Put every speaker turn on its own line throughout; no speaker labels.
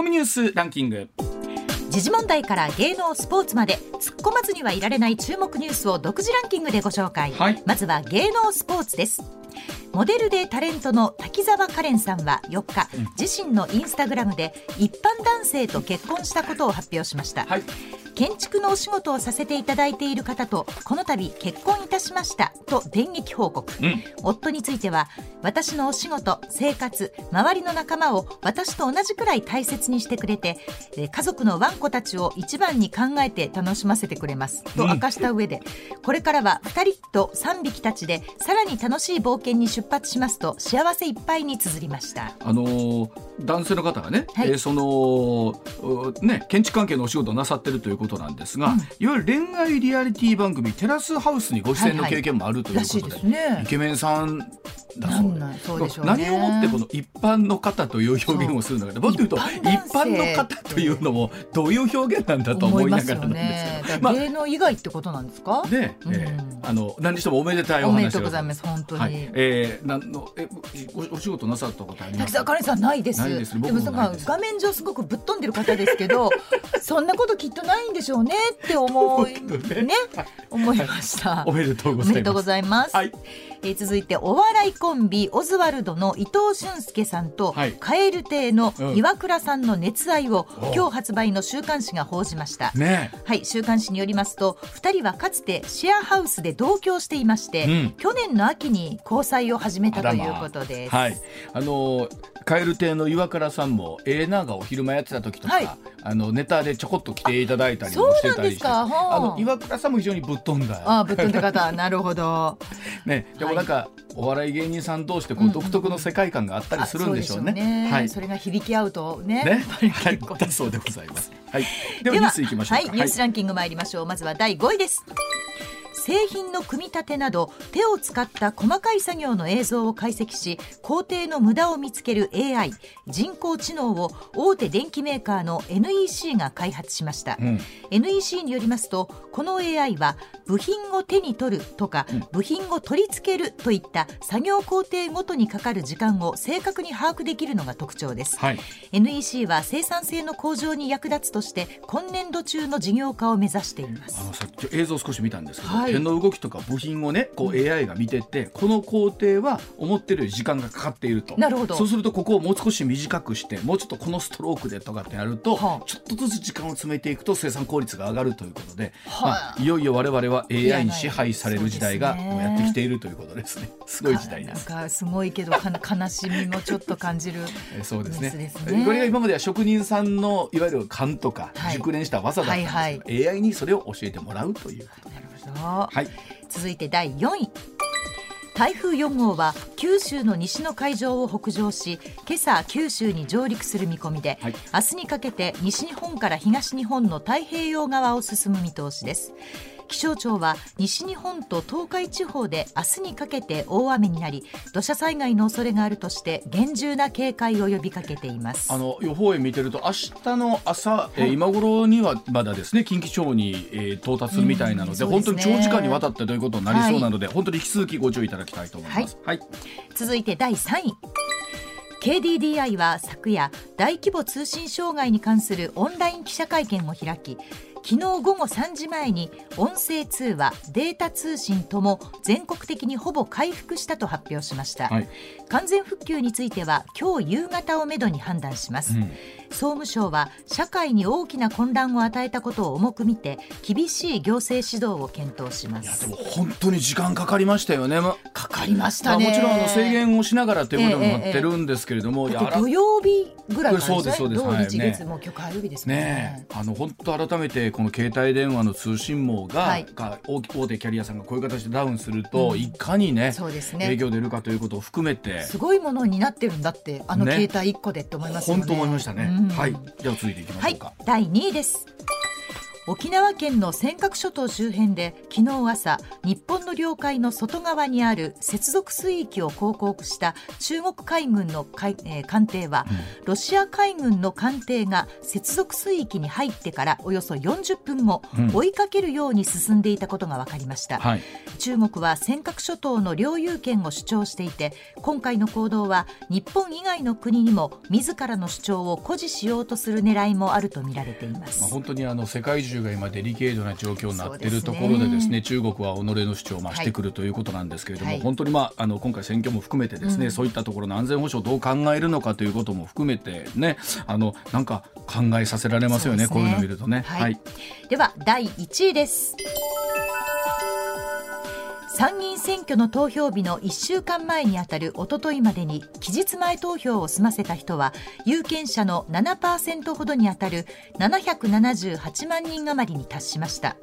コミニュースランキング。
時事問題から芸能スポーツまで。突っ込まずにはいられない注目ニュースを独自ランキングでご紹介、
はい。
まずは芸能スポーツです。モデルでタレントの滝沢カレンさんは4日、自身のインスタグラムで一般男性と結婚したことを発表しました、
はい
建築のお仕事をさせていただいている方とこの度結婚いたしました。と電撃報告、
うん。
夫については私のお仕事生活周りの仲間を私と同じくらい大切にしてくれてえー家族のワンコたちを一番に考えて楽しませてくれます。と明かした上で、これからは2人と3匹たちでさらに楽しい冒険に出発しますと幸せいっぱいに綴りました。
あのー男性の方がね、
はい。
えーそのうね建築関係のお仕事をなさってるということなんですが、いわゆる恋愛リアリティ番組テラスハウスにご出演の経験もあるということで,、
ですね
イケメンさんだ
な
そうんで
ね。
何をもってこの一般の方という表現をするのかもっと言うと一
一般
の方というのもどういう表現なんだと思いながらなんです
ね。
けど、まあ
芸能以外ってことなんですか、
で、えーあの何にしてもおめでたいお話
おめでとうございます本当に、
はい、えー、なんのえおお仕事なさったことあります？
滝沢カレンさんないです。
でも
画面上すごくぶっ飛んでる方ですけど、そんなこときっとないんでしょうねって思い
ね
ね思いました。
おめでとうございます
おめでとうございます。
はい
えー続いてお笑いコンビオズワルドの伊藤俊介さんと、
はい。
蛙亭の
うん。
岩倉さんの熱愛を、
お
今日発売の週刊誌が報じました。
ね。
はい、週刊誌によりますと2人はかつてシェアハウスで同居していまして、
うん。
去年の秋に交際を始めたということです。
はい、あの蛙亭の岩倉さんもええながお昼間やってた時とか、
はい。
あのネタでちょこっと来ていただいたりもしてたりして
あ
あの岩倉さんも非常にぶっ飛んだ。
ああぶっ飛んだ方。なるほど。
ね。でもなんか、お笑い芸人さん同士でこう独特の世界観があったりするんでしょうね。
あそうでしょうね
はい
それが響き合うとね。
ねはいだそうでございます。はい。ではニュースいきましょうか。
はい、ニュースランキング参りましょう。まずは第5位です。製品の組み立てなど手を使った細かい作業の映像を解析し工程の無駄を見つける AI 人工知能を大手電機メーカーの NEC が開発しました、
うん。
NEC によりますとこの AI は部品を手に取るとか、部品を取り付けるといった作業工程ごとにかかる時間を正確に把握できるのが特徴です、
はい。
NEC は生産性の向上に役立つとして今年度中の事業化を目指しています。
あのさっき映像少し見たんですけど、
はい
手の動きとか部品をねこう AI が見てて、この工程は思ってるより時間がかかっていると。
なるほど。
そうするとここをもう少し短くしてもうちょっとこのストロークでとかってやると、
はあ。
ちょっとずつ時間を詰めていくと生産効率が上がるということで、
はあ。
まあ、いよいよ我々は AI に支配される時代がもうやってきているということですね。すごい時代です。
すごいけどか悲しみもちょっと感じる
え ーそうですね。これが今までは職人さんのいわゆる勘とか
はい。
熟練した技だったんですけど、
はい
AI にそれを教えてもらうという。
なるほど、
はい。
続いて第4位。台風4号は九州の西の海上を北上し今朝九州に上陸する見込みで、
はい。
明日にかけて西日本から東日本の太平洋側を進む見通しです気象庁は西日本と東海地方で明日にかけて大雨になり土砂災害の恐れがあるとして厳重な警戒を呼びかけています。
あの予報円見てると明日の朝、えー今頃にはまだですね近畿地方に、えー到達するみたいなので,、
うん
本当に長時間にわたってということになりそうなので、本当に引き続きご注意いただきたいと思います。はい、
続いて第3位。KDDI は昨夜大規模通信障害に関するオンライン記者会見を開き昨日午後3時前に音声通話データ通信とも全国的にほぼ回復したと発表しました、
はい。
完全復旧については今日夕方をめどに判断します、
うん
総務省は社会に大きな混乱を与えたことを重く見て厳しい行政指導を検討しま
いや
す
でも本当に時間かかりましたよね。ま
かかりまし
まあ、もちろんあの制限をしながらということになって
ええええ
るんですけれども、いや
だって土曜日ぐらいから
そうですそうです。
土日月も今日火曜日ですもんね。
ねえ、あの本当改めてこの携帯電話の通信網が,、
はい。
が大大手キャリアさんがこういう形でダウンすると、いかにね
そうですね。
影響出るかということを含めて
すごいものになってるんだってあの
ね。
携帯一個でって思いますよね。
本当思いましたね。
うん
はい、では続いていきま
はい
しょうか。
第2位です沖縄県の尖閣諸島周辺で昨日朝日本の領海の外側にある接続水域を航行した中国海軍の海、えー、艦艇は、うん、ロシア海軍の艦艇が接続水域に入ってからおよそ40分後、うん、追いかけるように進んでいたことが分かりました、はい、中国は尖閣諸島の領有権を主張していて今回の行動は日本以外の国にも自らの主張を誇示しようとする狙いもあるとみられています、
まあ、本当にあの世界中中が今デリケートな状況になっているところでですね、ね、中国は己の主張を増してくるということなんですけれども、はい、本当に、まあ、あの今回選挙も含めてですね、うん、そういったところの安全保障どう考えるのかということも含めてねあのなんか考えさせられますよね、ね、こういうのを見るとね。
はい、はい、では第1位です。参議院選挙の投票日の1週間前にあたるおとといまでに期日前投票を済ませた人は有権者の7%ほどにあたる778万人余りに達しました。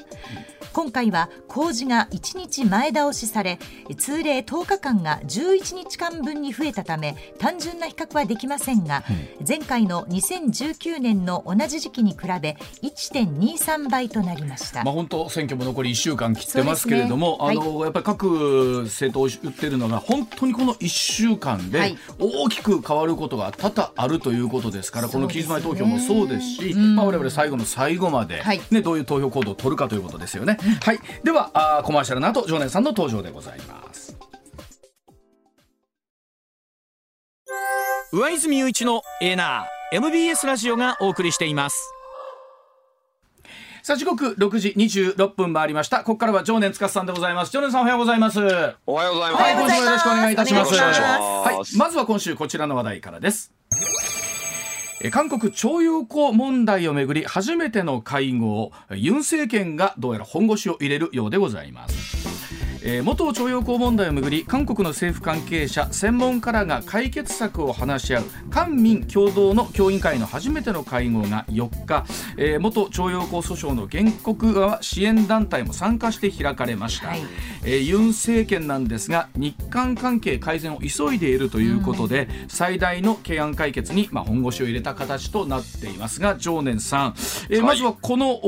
うん今回は公示が1日前倒しされ通例10日間が11日間分に増えたため単純な比較はできませんが、前回の2019年の同じ時期に比べ1.23倍となりました、
まあ、本当選挙も残り1週間切ってますけれども、ね、あの、はい、やっぱり各政党言ってるのが本当にこの1週間で大きく変わることが多々あるということですから、はい、この期日前投票もそうですし、うん、まあ、我々最後の最後まで、ね、どういう投票行動を取るかということですよね。はい、ではあコマーシャルの後常念さんの登場でございます。
上泉雄一のエナー MBS ラジオがお送りしています
さあ時刻六時二十六分回りました。ここからは常念司さんでございます。常念さんおはようございます。
おはようございます、
はい、今週もよろしくお願いいたします。はいまずは今週こちらの話題からです。韓国徴用工問題をめぐり初めての会合ユン政権がどうやら本腰を入れるようでございますえー、元徴用工問題をめぐり韓国の政府関係者専門家らが解決策を話し合う官民共同の協議会の初めての会合が4日、えー、元徴用工訴訟の原告側支援団体も参加して開かれました、はい、えー、ユン政権なんですが日韓関係改善を急いでいるということで、うん、最大の懸案解決に、まあ、本腰を入れた形となっていますが常念さん、えー、まずはこの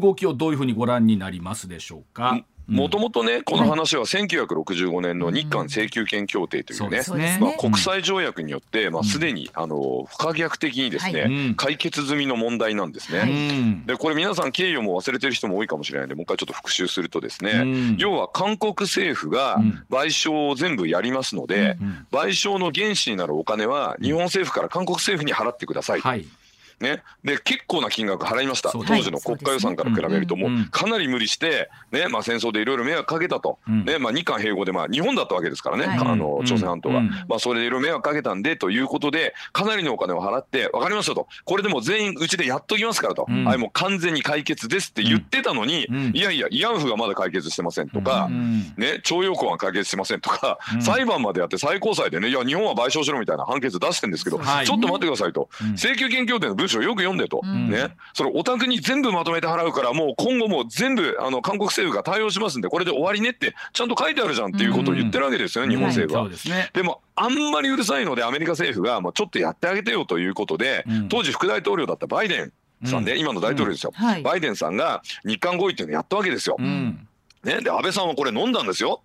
動きをどういうふうにご覧になりますでしょうか？うん
もともとねこの話は1965年の日韓請求権協定というね,、まあ、国際条約によって、まあ、すでにあの不可逆的にですね、解決済みの問題なんですね。でこれ皆さん経緯をも忘れてる人も多いかもしれないんでもう一回ちょっと復習するとですね、要は韓国政府が賠償を全部やりますので、賠償の原資になるお金は日本政府から韓国政府に払ってください。はいね、で結構な金額払いました、当時の国家予算から比べると、もうかなり無理して、ねまあ、戦争でいろいろ迷惑かけたと、ねまあ、日韓併合で、まあ、日本だったわけですからね、あの朝鮮半島が、まあ、それでいろいろ迷惑かけたんでということで、かなりのお金を払って、分かりましたと、これでも全員うちでやっときますからと、はい、もう完全に解決ですって言ってたのに、いやいや、慰安婦がまだ解決してませんとか、ね、徴用工は解決してませんとか、裁判までやって最高裁でね、いや、日本は賠償しろみたいな判決出してるんですけど、ちょっと待ってくださいと、請求権協定の文章よ。く読んでと。ね、それお宅に全部まとめて払うからもう今後も全部あの韓国政府が対応しますんでこれで終わりねってちゃんと書いてあるじゃんっていうことを言ってるわけですよね、日本政府は。でもあんまりうるさいのでアメリカ政府がもうちょっとやってあげてよということで、当時副大統領だったバイデンさんで、今の大統領ですよ、バイデンさんが日韓合意っていうのをやったわけですよ。ね、で安倍さんはこれ飲んだんですよ。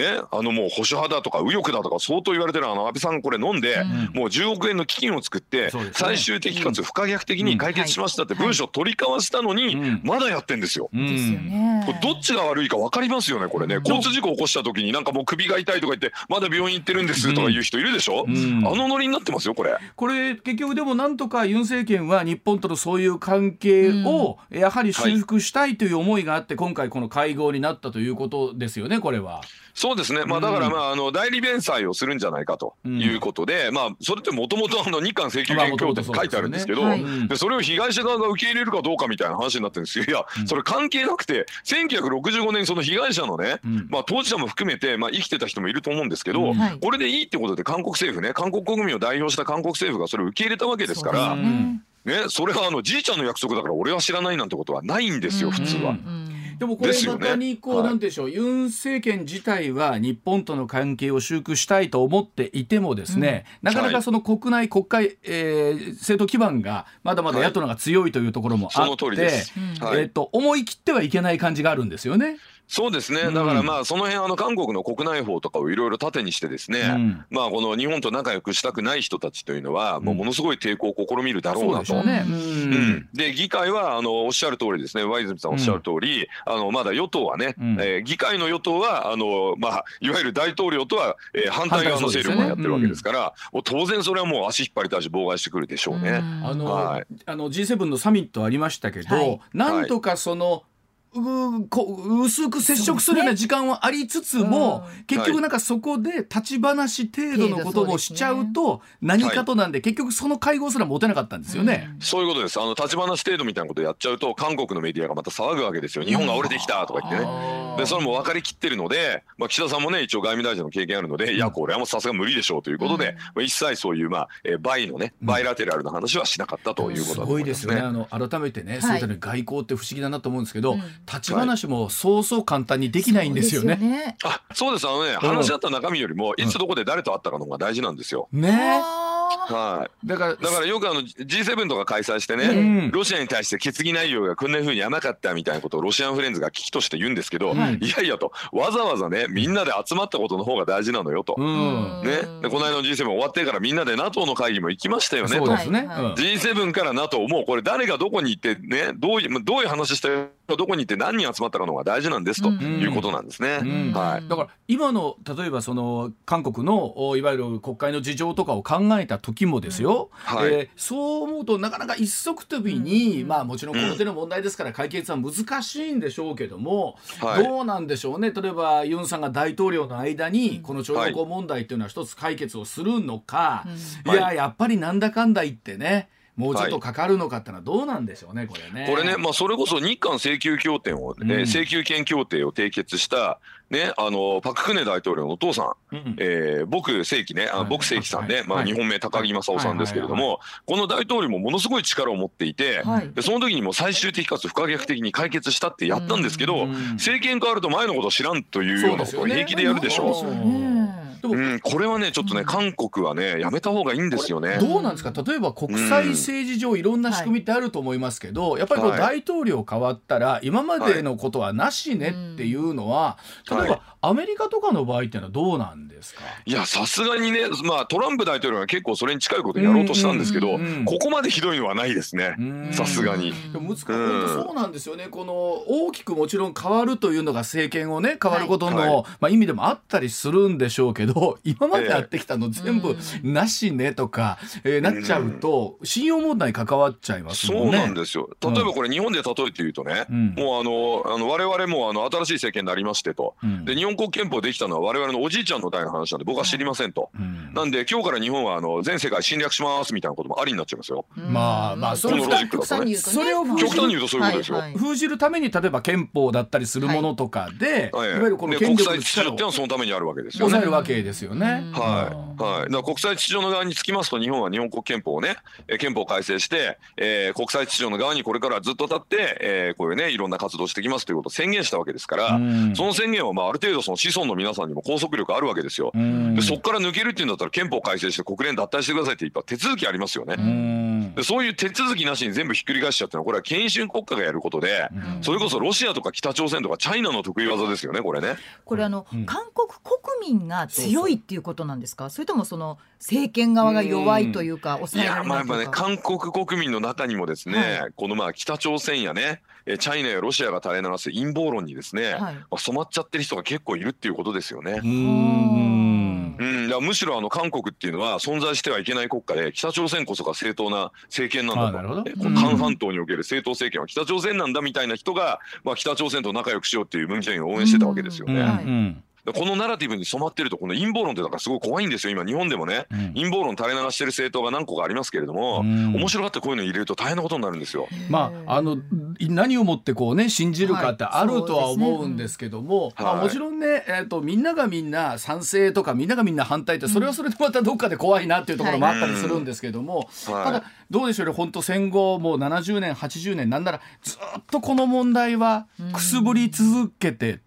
ね、あのもう保守派だとか右翼だとか相当言われてるあの安倍さんこれ飲んで、もう10億円の基金を作って、最終的かつ不可逆的に解決しましたって文書取り交わしたのに、まだやってんですよ。これどっちが悪いか分かりますよねこれね。交通事故起こした時になんかもう首が痛いとか言ってまだ病院行ってるんですとか言う人いるでしょ、うん、あのノリになってますよこれ。
これ結局でもなんとかユン政権は日本とのそういう関係をやはり修復したいという思いがあって、今回この会合になったということですよねこれは。
そうですね、まあ、だから、まあ、あの代理弁済をするんじゃないかということで、うん、まあ、それってもともと日韓請求権協定って書いてあるんですけど、でそれを被害者側が受け入れるかどうかみたいな話になってるんですよ。いや、それ関係なくて、1965年にその被害者のね、うん、まあ、当事者も含めて、まあ、生きてた人もいると思うんですけど、うん、これでいいってことで、韓国政府ね、韓国国民を代表した韓国政府がそれを受け入れたわけですから。ね、それはあのじいちゃんの約束だから俺は知らないなんてことはないんですよ、普通は。
でもこれまたにこう、ね、なんでしょう、はい、ユン政権自体は日本との関係を修復したいと思っていてもですね、うん、なかなかその国内国会、えー、政党基盤がまだまだ野党が強いというところもあって、はい、えー、と思い切ってはいけない感じがあるんですよね。
そうですね、だからまあその辺あの韓国の国内法とかをいろいろ盾にしてですね、うん、まあこの日本と仲良くしたくない人たちというのはもうものすごい抵抗を試みるだろうなと。ね。うん、で議会はあのおっしゃる通りですね、ワイズミさんおっしゃる通り、あのまだ与党はね、うん、えー、議会の与党はあのまあいわゆる大統領とは、えー、反対側の勢力がやってるわけですから、もう当然それはもう足引っ張り出し妨害してくるでしょうね。
あの、はい、あの G7 のサミットありましたけど、はい、なんとかその、うこ薄く接触するような時間はありつつも、ね。うん、結局なんかそこで立ち話程度のことをしちゃうと何かとなんで、結局その会合すら持てなかったんですよね、
うん、そういうことです。あの立ち話程度みたいなことやっちゃうと韓国のメディアがまた騒ぐわけですよ。日本が折れてきたとか言ってね、でそれも分かりきってるので、まあ、岸田さんもね一応外務大臣の経験あるので、いやこれはもうさすが無理でしょうということで、まあ、一切そういうまあ、えー、バイのねバイラテラルな話はしなかったということだと思います、ね、すごいですよね。
あの改めてね、そういった外交って不思議だなと思うんですけど、立ち話もそうそう簡単にできないんですよね。よね
あそうですあのね、話し合った中身よりもいつどこで誰と会ったかの方が大事なんですよ。
ね。
はい、だからだからよくあの G7 とか開催してね、うん、ロシアに対して決議内容がこんなふうに甘かったみたいなことをロシアンフレンズが危機として言うんですけど、うん、いやいやとわざわざねみんなで集まったことの方が大事なのよと、うん、ね、でこの間の G7 終わってからみんなで NATO の会議も行きましたよねと、ね、G7 から NATO もうこれ誰がどこに行ってねどういうどういう話してどこに行って何人集まったかのが大事なんですということなんですね。はい、
だから今の例えばその韓国のいわゆる国会の事情とかを考えた時もですよ、はい、えー、そう思うとなかなか一足飛びに、まあもちろんこの手の問題ですから解決は難しいんでしょうけども、はい、どうなんでしょうね。例えばユンさんが大統領の間にこの徴用工問題っていうのは一つ解決をするのか、いややっぱりなんだかんだ言ってねもうちょっとかかるのかってのはどうなんでしょうね、これね。
これね、まあ、それこそ日韓請求協定を、ね、うん、請求権協定を締結した、ね、あのパク・クネ大統領のお父さん、うん、えー、僕正規ね、あ僕正規さんね、はい、まあ、日本名高木正夫さんですけれども、この大統領もものすごい力を持っていて、はい、でその時にも最終的かつ不可逆的に解決したってやったんですけど、政権変わると前のことを知らんというようなことを平気でやるでしょ。ううん、これはねちょっとね、韓国はねやめた方がいいんですよね。
どうなんですか？例えば国際政治上いろんな仕組みってあると思いますけど、やっぱりこう大統領変わったら今までのことはなしねっていうのは、例えばアメリカとかの場合っていうのはどうなんですか？
いやさすがにね、まあ、トランプ大統領が結構それに近いことやろうとしたんですけど、ここまでひどいのはないですね。さすがに。
でも難しい、そうなんですよね。この大きくもちろん変わるというのが政権をね変わることの、はい、まあ、意味でもあったりするんでしょうけど今までやってきたの全部なしねとか、えー、なっちゃうと信用問題に関わっちゃいますね。
そうなんですよ。例えばこれ日本で例えて言うとね、うん、もうあのあの我々もあの新しい政権になりましてと、うん、で日本国憲法できたのは我々のおじいちゃんの代の話なんで僕は知りませんと、うん、なんで今日から日本はあの全世界侵略しますみたいなこともありになっちゃいますよ。
まあまあ
そのロジックだとね。それを極端に言うとそういうことですよ。
封じるために例えば憲法だったりするものとかで、はい、いわゆるこの
権力の力を国際秩序っていうのはそのためにあるわけですよね。
抑えるわけですよね。
はい。はい。だから国際秩序の側につきますと日本は日本国憲法をね、え憲法改正して、えー、国際秩序の側にこれからずっと立って、えー、こういうねいろんな活動してきますということを宣言したわけですから、その宣言はまあある程度その子孫の皆さんにも拘束力あるわけですよ。でそこから抜けるっていうんだったら憲法改正して国連脱退してくださいって言った手続きありますよね。でそういう手続きなしに全部ひっくり返しちゃってのはこれは権威主義国家がやることで、それこそロシアとか北朝鮮とかチャイナの得意技ですよねこれね。
これあの、韓国国民が強いっていうことなんですか？それともその政権側が弱いというか抑えられないというか。いやまあ
ね韓国国民の中にもですね、はい、このまあ北朝鮮やねチャイナやロシアが垂れ流す陰謀論にですね、はい、まあ、染まっちゃってる人が結構いるっていうことですよね。うんうんむしろあの韓国っていうのは存在してはいけない国家で北朝鮮こそが正当な政権なんだと、この韓半島における正当政権は北朝鮮なんだみたいな人が、まあ、北朝鮮と仲良くしようっていうムン・ジェインを応援してたわけですよね。このナラティブに染まってるとこの陰謀論ってだからすごい怖いんですよ今日本でもね、うん、陰謀論垂れ流してる政党が何個かありますけれども、うん、面白がってこういうの入れると大変なことになるんですよ。
まああの何をもってこうね信じるかってあるとは思うんですけども、はいね、まあ、もちろんね、えーと、みんながみんな賛成とかみんながみんな反対ってそれはそれでまたどっかで怖いなっていうところもあったりするんですけども、はい、ただどうでしょうね本当戦後もう70年80年なんならずっとこの問題はくすぶり続けて。、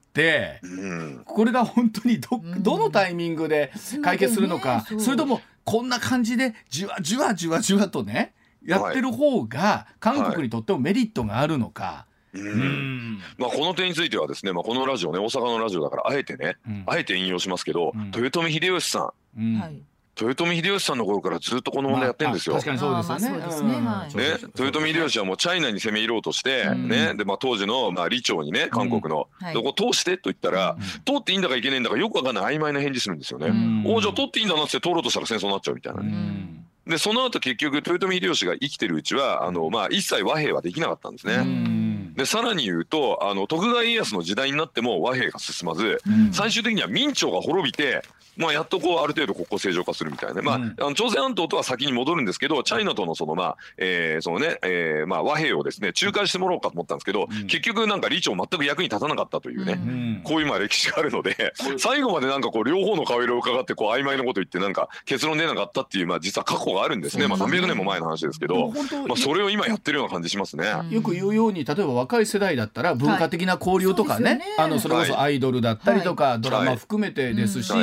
これが本当にどどのタイミングで解決するのか、それともこんな感じでじわじわじわじわとねやってる方が韓国にとってもメリットがあるのか。
うん。まあ、この点についてはですね、まあ、このラジオね大阪のラジオだからあえてね、うん、あえて引用しますけど、うん、豊臣秀吉さん、うん、豊臣秀吉さんの頃からずっとこの問題やってるんですよ。
確かにそうですよね。
ね、豊臣秀吉はもうチャイナに攻め入ろうとして、ね、でまあ当時のまあ李朝にね韓国の、どこ通してと言ったら、通っていいんだかいけないんだかよくわかんない曖昧な返事するんですよね。おじゃ通っていいんだなって通ろうとしたら戦争になっちゃうみたいな。ね。でその後結局豊臣秀吉が生きてるうちはあの、まあ、一切和平はできなかったんですね。でさらに言うとあの徳川家康の時代になっても和平が進まず、最終的には明朝が滅びてまあ、やっとこうある程度国交正常化するみたいな、まあ、あの朝鮮半島とは先に戻るんですけどチャイナとのそのまあ、えー、そのね、えー、まあ和平をですね仲介してもらおうかと思ったんですけど、結局なんか李朝全く役に立たなかったというね、こういうまあ歴史があるので最後までなんかこう両方の顔色を伺ってこう曖昧なこと言ってなんか結論出なかったっていうまあ実は過去があるんですね、まあ、300年も前の話ですけど、まあ、それを今やってるような感じしますね。
よく言うように例えば若い世代だったら文化的な交流とかね,、あのそれこそアイドルだったりとか、ドラマ含めてですし、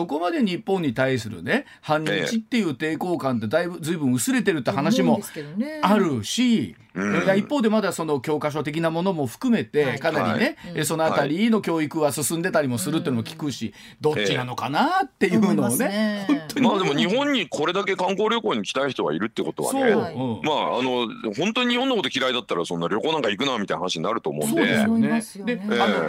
そこまで日本に対するね反日っていう抵抗感ってだいぶ随分薄れてるって話もあるし、うん、一方でまだその教科書的なものも含めてかなりね、はい、そのあたりの教育は進んでたりもするっていうのも聞くし、どっちなのかなっていうのをね、
本当にまあでも日本にこれだけ観光旅行に来たい人がいるってことはね、う。ん、まああの本当に日本のこと嫌いだったらそんな旅行なんか行くなみたいな話になると思うんで、ね、で、え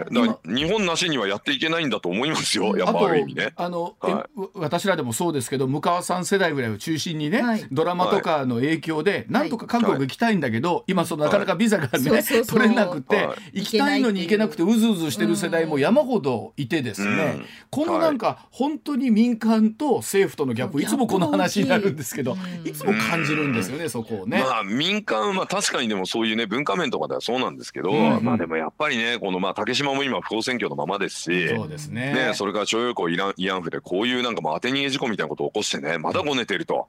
ー、日本なしにはやっていけないんだと思いますよ、やっぱある意味ね。
あの、はい、私らでもそうですけど向川さん世代ぐらいを中心にね、はい、ドラマとかの影響で、なんとか韓国行きたいんだけど、今そのなかなかビザがね、取れなくて、行きたいのに行けなくてうずうずしてる世代も山ほどいてですね、このなんか本当に民間と政府とのギャップい。つもこの話になるんですけど、いつも感じるんですよね、そこをね。
まあ民間は確かにでもそういうね文化面とかではそうなんですけど、まあでもやっぱりねこのまあ竹島も今不法占拠のままですし、
そうですね。
ねそれから徴用工イラン慰安婦でこういうなんかもう当て逃げ事故みたいなことを起こしてねまだごねてると。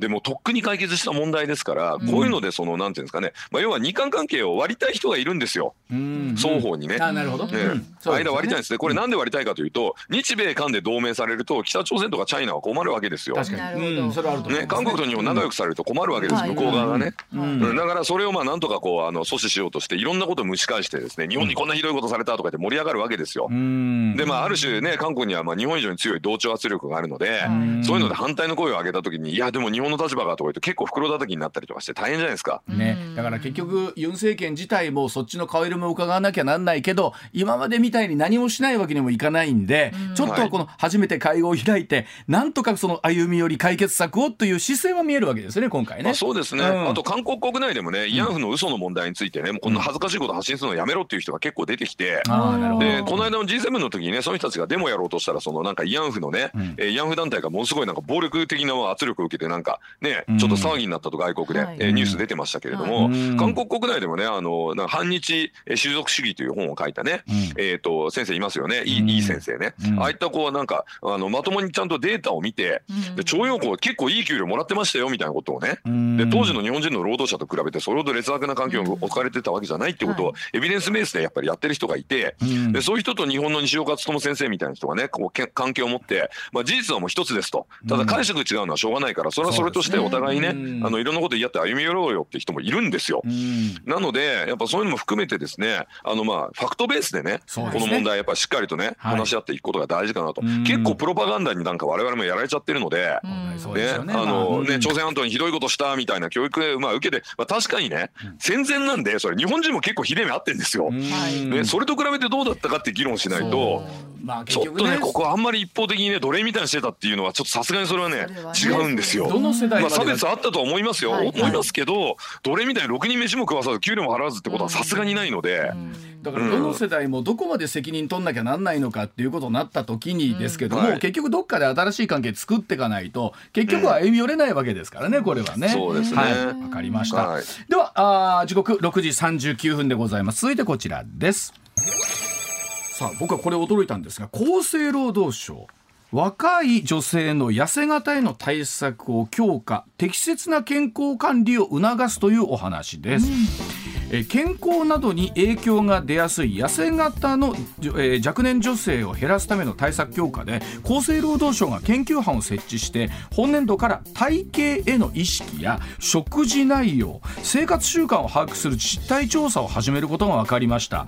でもとっくに解決した問題ですから、こういうのでそのなんていうんですかね、まあ要は日韓関係を割りたい人がいるんですよ、双方にね。
あなるほど、ね。
間割りたいんですね。これなんで割りたいかというと日米韓で同盟されると北朝鮮とかチャイナは困るわけですよ。
確かに、うん、それあると
ね。韓国と日本仲良くされると困るわけです、向こう側がね、だからそれをまあなんとかこうあの阻止しようとしていろんなことを蒸し返してですね日本にこんなひどいことされたとかって盛り上がるわけですよ。でまあある種ね韓国にはまあ日本以上に強い同調圧力があるのでそういうので反対の声を上げた時にいやでも日本の立場がとか言うと結構袋叩きになったりとかして大変じゃないですか。
ね、だから結局ユン政権自体もそっちの顔色も伺わなきゃなんないけど今までみたいに何もしないわけにもいかないんで、ちょっとこの初めて会合を開いて、なんとかその歩み寄り解決策をという姿勢は見えるわけですね今回ね。
あ、そうですね、うん、あと韓国国内でもね慰安婦の嘘の問題についてね、もうこんな恥ずかしいこと発信するのやめろっていう人が結構出てきて、うん、でこの間の G7 の時にねその人たちがデモやろうとしたらそのなんか慰安婦のね、うん、えー、慰安婦団体がものすごいなんか暴力的な圧力を受けてなんかね、ちょっと騒ぎになったと外国で、えー、ニュース出てましたけれども、韓国国内でもねあのなんか反日種族主義という本を書いたね、えっ、と先生いますよね、いい先生ね、ああいったこうなんかあのまともにちゃんとデータを見て、で徴用工結構いい給料もらってましたよみたいなことをね、で当時の日本人の労働者と比べてそれほど劣悪な環境に置かれてたわけじゃないってことをエビデンスベースでやっぱりやってる人がいて、でそういう人と日本の西岡努先生みたいな人がねこう関係を持って、まあ、事実はもう一つですと。ただ解釈違うのはしょうがないからそれはそれとしてお互いねあのいろんなこと言い合って歩み寄ろうよって人もいるんですよ。なのでやっぱそういうのも含めてですねあのまあファクトベースでねこの問題やっぱりしっかりとね話し合っていくことが大事かなと、結構プロパガンダになんか我々もやられちゃってるので、ね。あのね朝鮮半島にひどいことしたみたいな教育まあ受けて、まあ、確かにね戦前なんでそれ日本人も結構ひでえ目あってんですよ。ね、それと比べてどうだったかって議論しないとまあ、結局、ね、ちょっとねここあんまり一方的にね奴隷みたいにしてたっていうのはちょっとさすがにそれはね違うんですよ。
どの世代
まあ、差別あったと思いますよ、はい、思いますけど奴隷みたいにろくに飯も食わさず給料も払わずってことはさすがにないので。
だからどの世代もどこまで責任取んなきゃなんないのかっていうことになった時にですけども、うんはい、結局どっかで新しい関係作っていかないと結局は歩み寄れないわけですからねこれはね。
そうですね。はい、
わかりました。はい、ではあ時刻6時39分でございます。続いてこちらです。さあ僕はこれ驚いたんですが厚生労働省若い女性の痩せ型への対策を強化適切な健康管理を促すというお話です。うんえ健康などに影響が出やすい痩せ型の、え若年女性を減らすための対策強化で厚生労働省が研究班を設置して本年度から体型への意識や食事内容生活習慣を把握する実態調査を始めることが分かりました、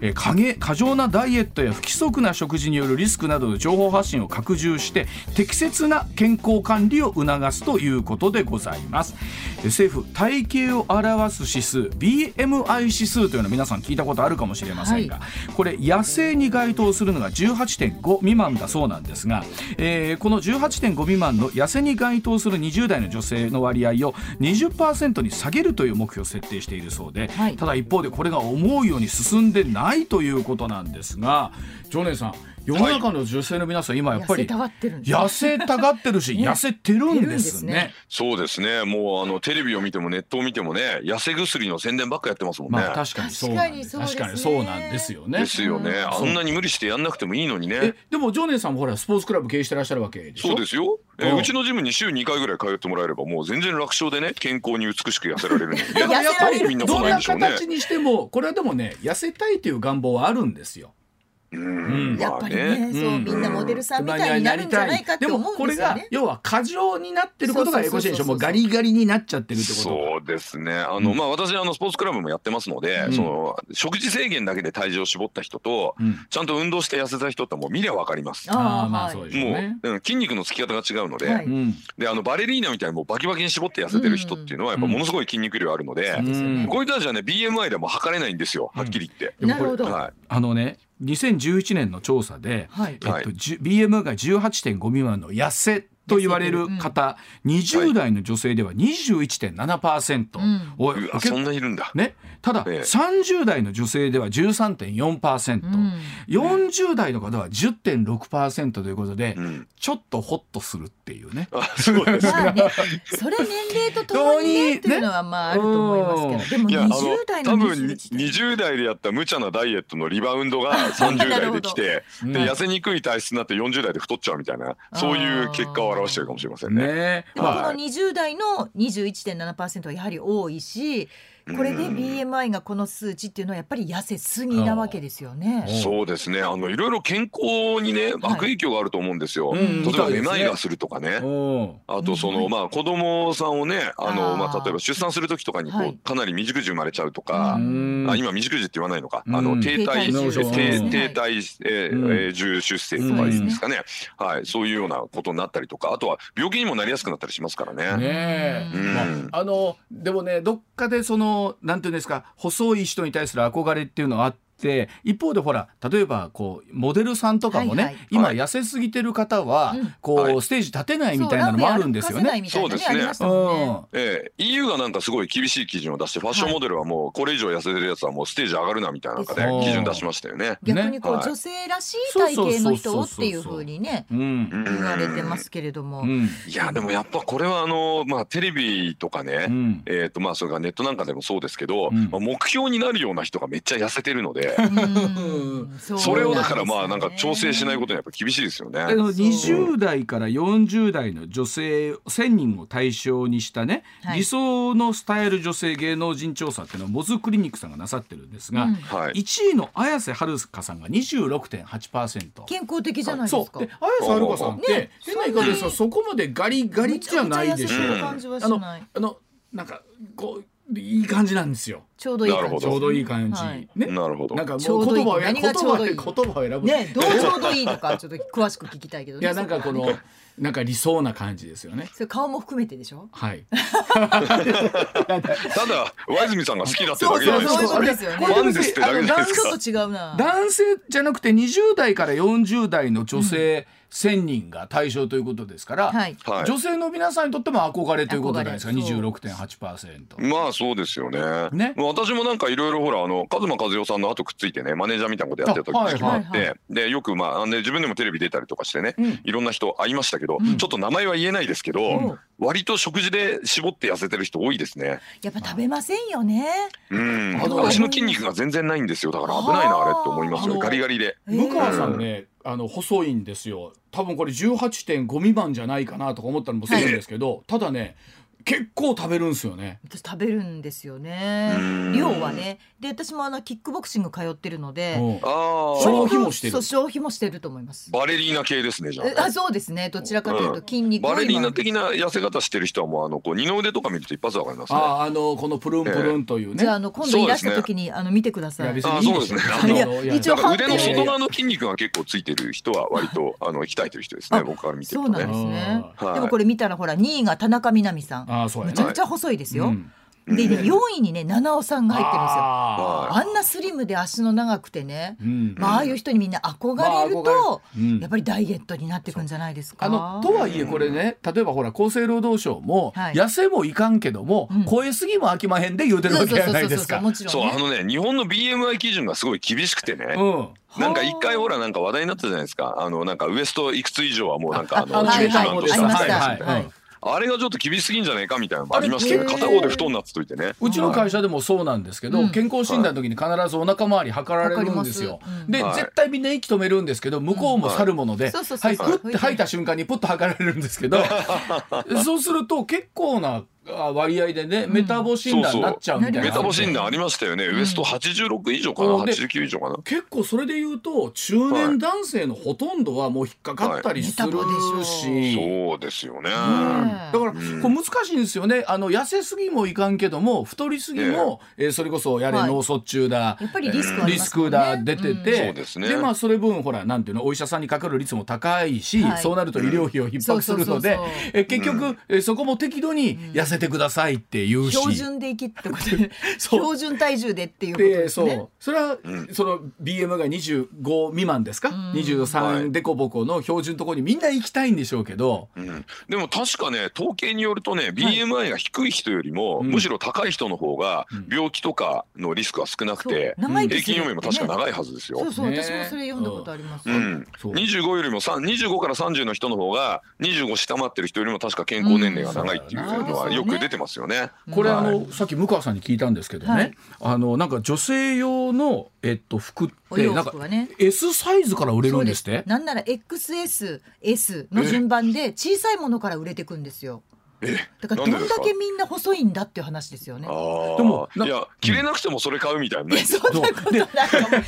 え過過剰なダイエットや不規則な食事によるリスクなどの情報発信を拡充して適切な健康管理を促すということでございます。政府体型を表す指数 BM BMI 指数というのは皆さん聞いたことあるかもしれませんが、はい、これ野生に該当するのが18.5未満だそうなんですが、えー、この18.5未満の痩せに該当する20代の女性の割合を20%に下げるという目標を設定しているそうで、はい、ただ一方でこれが思うように進んでないということなんですが常念さん世の中の女性の皆さん、今やっぱり痩せたがってるし、痩せてるんですね。
そうですね。もうあのテレビを見てもネットを見てもね、痩せ薬の宣伝ばっかやってますもんね。ま
あ確かにそうなんです。確かにそうなんですよね。
ですよね。あんなに無理してやんなくてもいいのにね。
でも常念さんもほらスポーツクラブ経営してらっしゃるわけでし
ょ？そうですよ。えうちのジムに週2回ぐらい通ってもらえればもう全然楽勝でね健康に美しく痩せられる
やっぱりみんなどんな形にしてもこれはでもね痩せたいという願望はあるんですよ。
やっぱりね、そうみんなモデルさんみたいになるんじゃないかって思うんですよね。これが
要は過剰になってることがエコシェンションもガリガリになっちゃってるってこと。
そうですね。あの、まあ私あのスポーツクラブもやってますので、その食事制限だけで体重を絞った人と、ちゃんと運動して痩せた人ってもう見りゃわかります。
ああまあそうです
ね。もう筋肉のつき方が違うので、であのバレリーナみたいにもうバキバキに絞って痩せてる人っていうのはやっぱものすごい筋肉量あるので、こういう人たちはね BMI でも測れないんですよ。はっきり言って。
なるほど。
はい。あのね。2011年の調査で、はい、えっと、BM が18.5未満の痩せと言われる方、うん、20代の女性では21.7%、
を、うん、そんないるんだ、
ね、ただ、ええ、30代の女性では13.4%、うん、40代の方は10.6%ということで、うん、ちょっとホッとするっていうね。
あそうですね。
それ年齢とともにね っていうのはまああると思いますけど、でも20代の多分
20代でやった無茶なダイエットのリバウンドが 30代で来てで痩せにくい体質になって40代で太っちゃうみたいなそういう結果を表してるかもしれませんね。ね
でもこの20代の21.7%はやはり多いしこれで BMI がこの数値っていうのはやっぱり痩せすぎなわけですよね。
そうですね。あのいろいろ健康にね悪影響があると思うんですよ。はい、例えばめまいがするとかね。あとそのまあ子供さんをねあのまあ例えば出産する時とかにこうかなり未熟児生まれちゃうとか、あ今未熟児って言わないのか。あの低体低低体え重出生とかいいんですかね。はい。そういうようなことになったりとか、あとは病気にもなりやすくなったりしますからね。
ねあのでもねどっかでそのなんていうんですか細い人に対する憧れっていうのはあって。一方でほら例えばこうモデルさんとかもね、はいはい、今痩せすぎてる方は、こう、はい、ステージ立てないみたいなのもあるんですよね。
そうですね。うん。ええ EU がなんかすごい厳しい基準を出してファッションモデルはもうこれ以上痩せてるやつはもうステージ上がるなみたいな中で基準出しましたよね。
逆にこう、女性らしい体型の人っていうふうにね言われてますけれども。
いやでもやっぱこれはあのまあテレビとかね、うん、えっ、とまあそれからネットなんかでもそうですけど、うん、まあ、目標になるような人がめっちゃ痩せてるので。それをだからまあなんか調整しないことにやっぱ厳しいですよね。
20代から40代の女性1000人を対象にしたね、はい、理想のスタイル女性芸能人調査っていうのをモズクリニックさんがなさってるんですが、うん、1位の綾瀬はるかさんが26.8%
健康的じゃないですか。綾
瀬はるかさんって、変な言い方でさそこまでガリガリじゃないでしょ。あのあのなんかこういい感じなんですよ。
ちょうどいい感じ。
ちょうどいい感じ。
ね？なるほど。
なんかもう言葉を何がちょうどいい？言葉を選ぶ。
ね、どうちょうどいいのかちょっと詳しく聞きたいけど、
いやなんかこのなんか理想な感じですよね。
それ顔も含めてでしょ？
はい。
ただ和泉さんが好きだってだけじゃないですか。
そうですよね。
ファンですってだけじゃないですか。
ちょっと違うな。
男性じゃなくて20代から40代の女性。うん1000人が対象ということですから、はい、女性の皆さんにとっても憧れということじゃないですか。26.8%
まあそうですよね。ね。私もなんかいろいろほらあの和馬和代さんの後くっついてねマネージャーみたいなことやってた時もあって、はい。はい、でよくまあで自分でもテレビ出たりとかしてね、うん、いろんな人会いましたけど、うん、ちょっと名前は言えないですけど、うん、割と食事で絞って痩せてる人多いですね。
やっぱ食べませんよね。
うん。足の筋肉が全然ないんですよ。だから危ないなあれって思いますよ。ガリガリで。
向川さんねあの細いんですよ。多分これ18.5未満じゃないかなとか思ったのもするんですけど、はい、ただね結構食べるんですよね。
私食べるんですよね。量はね。で私もあのキックボクシング通ってるので
消費もしてる。
そう消費もしてると思います。
バレリーナ系ですねじゃあ。
あそうですね。どちらかというと筋肉、
うん、バレリーナ的な痩せ方してる人はもうあのこう二の腕とか見ると一発わかります、ね、
ああのこのプルンプルンというね、
じゃああの今度いらした時に、ね、あの見てください。
あそうですね。一応腕の外側の筋肉が結構ついてる人は割とあの鍛えてる人ですね。僕から見てると、
ね、そうなんですね、はい、でもこれ見たらほら2位が田中みな実さんあそうや、ね、めちゃくちゃ細いですよ、うん。でね、4位にね七尾さんが入ってるんですよ。あんなスリムで足の長くてね、うん、まあああいう人にみんな憧れると、まあやっぱりダイエットになっていくんじゃないですか。
あのとはいえこれね例えばほら厚生労働省も、はい、痩せもいかんけども、うん、超えすぎも飽きまへんで言うてるわけじゃないですか。
そうあのね日本の BMI 基準がすごい厳しくてね。うん。なんか一回ほらなんか話題になったじゃないですか。あのなんかウエストいくつ以上はもうなんかあの
中間とした。スタイル
はいあれがちょっと厳しすぎんじゃねえかみたいなのもありますけど、片方で太んなっつといてね。
うちの会社でもそうなんですけど、健康診断の時に必ずお腹周り測られるんですよ、で、絶対みんな息止めるんですけど向こうも去るもので、はい。ふって吐い。た瞬間にポッと測られるんですけどそうすると結構な割合でね、メタボ診断になっちゃうみたいな、
メタボ診断ありましたよね、ウエスト86以上かな、89以上かな？
結構それで言うと中年男性のほとんどはもう引っかかったりするし、
そうですよね、だ
からこれ難しいんですよね。あの痩せすぎもいかんけども太りすぎも、え。ー、それこそやれ脳卒中だ、
やっぱりリスク
リスクだ出てて、でまあそれ分ほらなんていうのお医者さんにかかる率も高いし、そうなると医療費を逼迫するのでえ結局、えそこも適度に痩せてくださいっていうし。
標準でいきってことで。標準体重でっていうことですね。
そう。それは、うん、その BM が25未満ですか、うん、23でこぼこの標準のところにみんな行きたいんでしょうけど、
うん、でも確かね統計によるとね BMI が低い人よりも、はい、むしろ高い人の方が病気とかのリスクは少なくて、う。ん、平均余命も確か長いはずですよ。
そうそう、私もそれ読んだことあります。う
ん、25よりも25から30の人の方が25下回ってる人よりも確か健康年齢が長いっていうのはよく出てますよね。
これ、あのさっき向川さんに聞いたんですけどね、はい、あのなんか女性用のえっと服ってなんか S サイズから売れるんですって？
なんなら XSS の順番で小さいものから売れていくんですよ。だからどんだけみんな細いんだっていう話ですよね。で
もいや着れなくてもそれ買うみたいなね。
そんなことない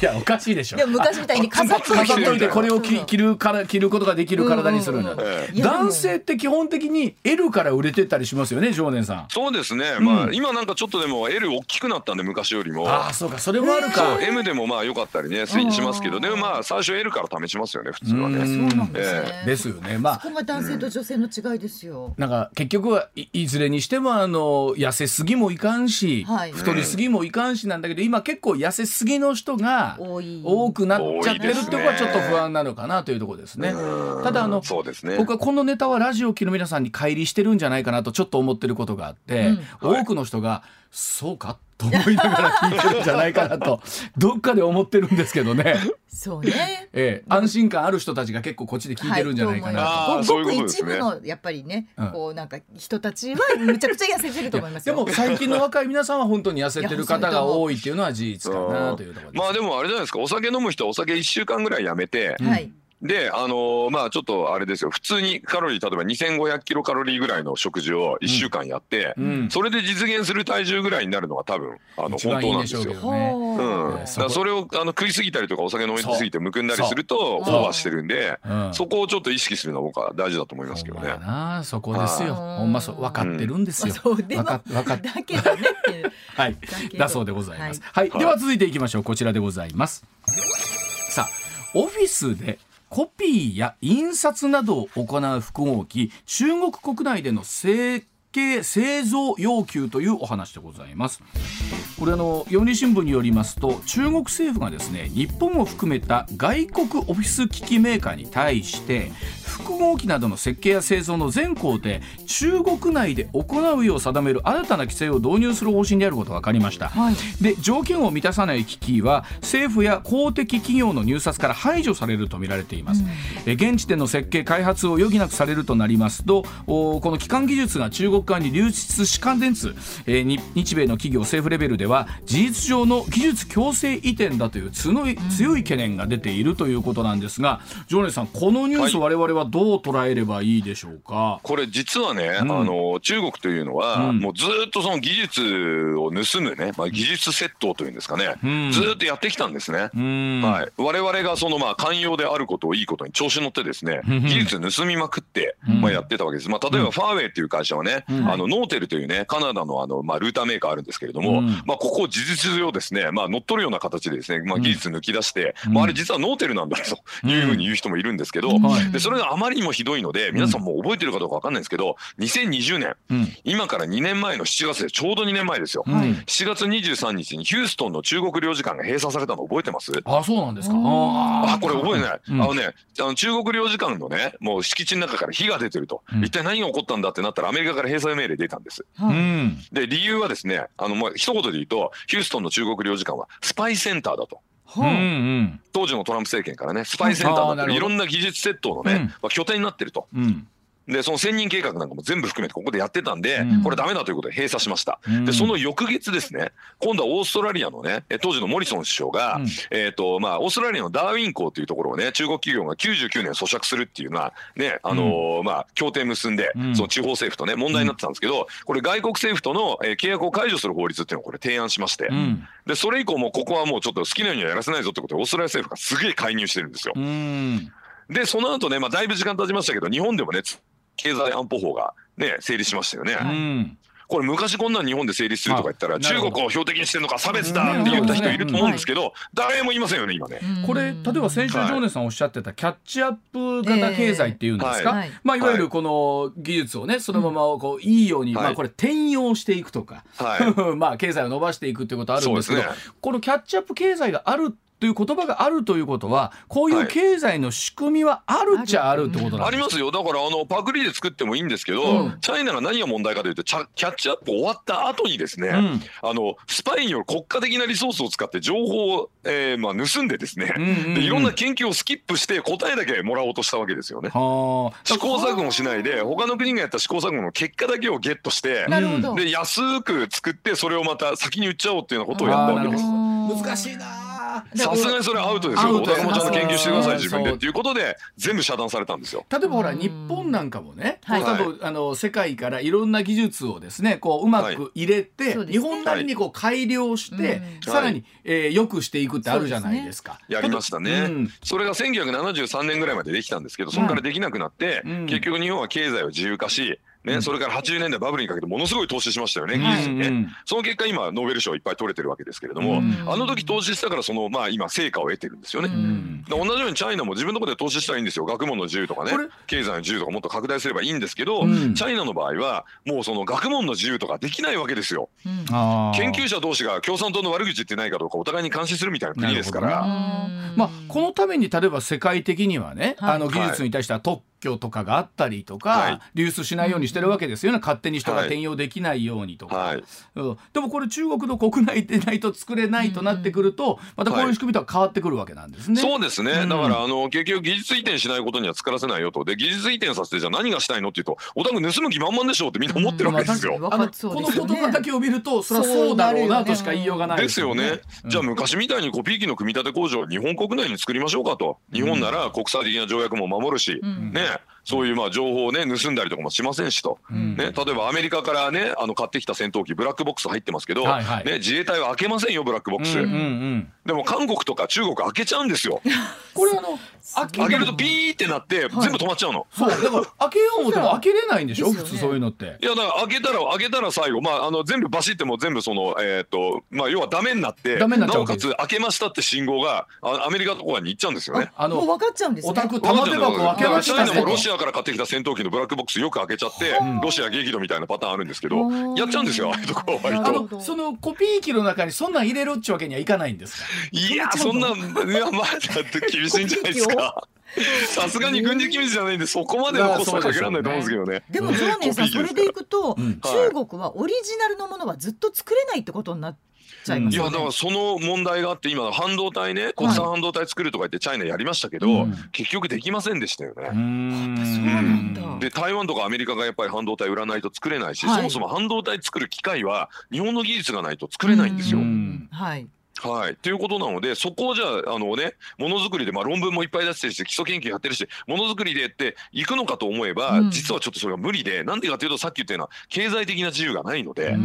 いやおかしいでしょ。
でも昔みたいに飾っ
といてこれを着るから着ることができる体にするんだ。男性って基本的に L から売れてったりしますよね常念さん。
そうですね。まあ今なんかちょっとでも L 大きくなったんで昔よりも。
ああそうかそれもあるか。
M でもまあ良かったりねしますけどでもまあ最初 L から試しますよね普通はね。
そうなんですね。
ですよね。まあ
そこが男性と女性の違いですよ。
なんか結局はいずれれにしてもあの痩せすぎもいかんし、はい、太りすぎもいかんしなんだけど今結構痩せすぎの人が多くなっちゃってるってことはちょっと不安なのかなというところですね。ただあの、ね、僕はこのネタはラジオ機の皆さんに乖離してるんじゃないかなとちょっと思ってることがあって、うん、多くの人が「そうか?」と思いながら聞いてるんじゃないかなと どっかで思ってるんですけどね。
そうね。
ええ、安心感ある人たちが結構こっちで聞いてるんじゃないかな、
はい、ごく一部のやっぱりね、うん、こうなんか人たちはめちゃくちゃ痩せてると思います
でも最近の若い皆さんは本当に痩せてる方が多いっていうのは事実かなというところ
まあでもあれじゃないですか。お酒飲む人はお酒一週間ぐらいやめて。はい。で、あのー、まあちょっとあれですよ、普通にカロリー、例えば2500キロカロリーぐらいの食事を1週間やって、うん、それで実現する体重ぐらいになるのが多分、あの、本当なんですよ。いいね、うん。それをあの食いすぎたりとかお酒飲みすぎてむくんだりするとオーバーしてるんで、そこをちょっと意識するのは僕は大事だと思いますけどね。
そこですよ。ほんまそう、分かってるんですよ。
うん、分か分かだけどね
はい。だそうでございます。はい。では続いていきましょう。こちらでございます。さあ、オフィスでコピーや印刷などを行う複合機中国国内での設計製造要求というお話でございます。これあの読売新聞によりますと中国政府がですね日本を含めた外国オフィス機器メーカーに対して複合機などの設計や製造の全工程中国内で行うよう定める新たな規制を導入する方針であることが分かりました、はい、で条件を満たさない機器は政府や公的企業の入札から排除されるとみられています、うん、現地での設計開発を余儀なくされるとなりますとこの基幹技術が中国側に流出しかねず、えー、日米の企業政府レベルでは事実上の技術強制移転だという強い強い懸念が出ているということなんですが常連さんこのニュース、我々はどう捉えればいいでしょうか？
これ実はね、うん、あの中国というのは、うん、もうずっとその技術を盗むね、まあ、技術窃盗というんですかね、うん、ずっとやってきたんですね。はい、我々がそのまあ寛容であることをいいことに調子乗ってですね、技術盗みまくって、まあ、やってたわけです。まあ、例えばファーウェイっていう会社はね、あのノーテルというねカナダのあの、まあ、ルーターメーカーあるんですけれども、まあ、ここ事実上ですね、まあ、乗っ取るような形でですね、まあ、技術抜き出して、まあ、あれ実はノーテルなんだというふうに言う人もいるんですけど、でそれがあまりにもひどいので皆さんも覚えてるかどうか分かんないんですけど2020年、うん、今から2年前の7月でちょうど2年前ですよ、うん、7月23日にヒューストンの中国領事館が閉鎖されたの覚えてます？
あそうなんですか。
あこれ覚えない、うん、あのねあの中国領事館のねもう敷地の中から火が出てると、一体何が起こったんだってなったらアメリカから閉鎖命令出たんです、で理由はですねあのもう一言で言うとヒューストンの中国領事館はスパイセンターだと。う。んうん、当時のトランプ政権からねスパイセンターだっていろんな技術窃盗のね、まあ、拠点になってると。うんでその専任計画なんかも全部含めてここでやってたんで、うん、これダメだということで閉鎖しました、うん、でその翌月ですね今度はオーストラリアのね当時のモリソン首相が、うん、えーとまあ、オーストラリアのダーウィン港というところをね中国企業が99年咀嚼するっていうのはねあのー、まあ、協定結んで、その地方政府とね問題になってたんですけどこれ外国政府との、えー、契約を解除する法律っていうのをこれ提案しまして、でそれ以降もここはもうちょっと好きなようにはやらせないぞってことでオーストラリア政府がすげえ介入してるんですよ。でその後ね、まあ、だいぶ時間経ちましたけど日本でもね経済安保法がね成立しましたよね。うん。これ昔こんなん日本で成立するとか言ったら中国を標的にしてるのか差別だって言った人いると思うんですけど誰もいませんよね今ね。
これ例えば先週常念さんおっしゃってたキャッチアップ型経済っていうんですか、まあいわゆるこの技術をねそのままこういいように、まあこれ転用していくとか、まあ経済を伸ばしていくっていうことあるんですけどこのキャッチアップ経済があるという言葉があるということはこういう経済の仕組みはあるっちゃあるってことなんです。か、
ありますよ。だからあのパクリで作ってもいいんですけど、うん、チャイナが何が問題かというとキャッチアップ終わった後にですね、うん、あのスパイによる国家的なリソースを使って情報を、えーまあ、盗んでですね、うんうんうん、でいろんな研究をスキップして答えだけもらおうとしたわけですよね。試行錯誤もしないで他の国がやった試行錯誤の結果だけをゲットしてで安く作ってそれをまた先に売っちゃおうっていうようなことをやったわけです。
難しいな
さすがにそれアウトですよ。小田もちゃんと研究してください自分で。っていうことで全部遮断されたんですよ。
例えばほら日本なんかもね、はい、あの世界からいろんな技術をですねこううまく入れて、はい、日本なりにこう改良して、はい、さらに、えー、よくしていくってあるじゃないですか。
やりましたね、うん、それが1973年ぐらいまでできたんですけどそこからできなくなって、うん、結局日本は経済を自由化しね、それから80年代バブルにかけてものすごい投資しましたよね、技術にね、うんうん、その結果、今、ノーベル賞いっぱい取れてるわけですけれども、うん、あの時投資したから、そのまあ今、成果を得てるんですよね、うん、同じようにチャイナも自分のところで投資したらいいんですよ、学問の自由とかね、経済の自由とかもっと拡大すればいいんですけど、うん、チャイナの場合は、もうその学問の自由とかできないわけですよ、研究者同士が共産党の悪口言ってないかどうか、お互いに監視するみたいな国ですから。
まあ、このために例えば世界的にはね、はい、あの技術に対しては特許とかがあったりとか、はい、流出しないようにしてるわけですよね、勝手に人が転用できないようにとか、はい、うん、でもこれ中国の国内でないと作れないとなってくると、またこういう仕組みとは変わってくるわけなんですね。
そうですね、だからあの結局技術移転しないことには作らせないよと。で技術移転させてじゃあ何がしたいのっていうとお宅盗む気満々でしょうってみんな思ってるわけですよ。あのこ
の言葉だけを見るとそれはそうだろうなとしか言いようがない
ですよね。じゃあ昔みたいにコピー機の組み立て工場日本国内に作りましょうかと。日本なら国際的な条約も守るし、ねそういうまあ情報をね盗んだりとかもしませんしと、うん、ね、例えばアメリカからねあの買ってきた戦闘機ブラックボックス入ってますけど、はいはい、ね、自衛隊は開けませんよブラックボックス、うんうんうん、でも韓国とか中国開けちゃうんですよ。
これあの
開けるとピーってなって全部止まっちゃうの、
はい、そうだから開けようもでも開けれないんでしょ、ね、普通そういうのって。
いやだから開けたら開けたら最後まああの全部バシっても全部そのえっ、ー、とまあ要はダメになってなおかつ開けましたって信号がアメリカとかに行っちゃうんですよね。
あのもう分かっちゃうんですね。
お宅玉手箱開けました
ね。ロシアから買ってきた戦闘機のブラックボックスよく開けちゃって、ロシア激怒みたいなパターンあるんですけどやっちゃうんですよああいうとこ
は割と。そのコピー機の中にそんなん入れるっちゅうわけにはいかないんですか？
いやそんないやまあだって厳しいんじゃないですかさすがに軍事機密じゃないんでそこまでのコストはかけられないと思うんですけどね。
でもさんそれでいくと、中国はオリジナルのものはずっと作れないってことになって。
いやだからその問題があって今半導体ね国産半導体作るとか言ってチャイナやりましたけど、結局できませんでしたよね。で台湾とかアメリカがやっぱり半導体売らないと作れないし、そもそも半導体作る機械は日本の技術がないと作れないんですよ。はいはい。ということなので、そこをじゃあ、あのね、ものづくりで、まあ論文もいっぱい出してるし、基礎研究やってるし、ものづくりでっていくのかと思えば、うん、実はちょっとそれは無理で、なんでかというと、さっき言ったような経済的な自由がないので、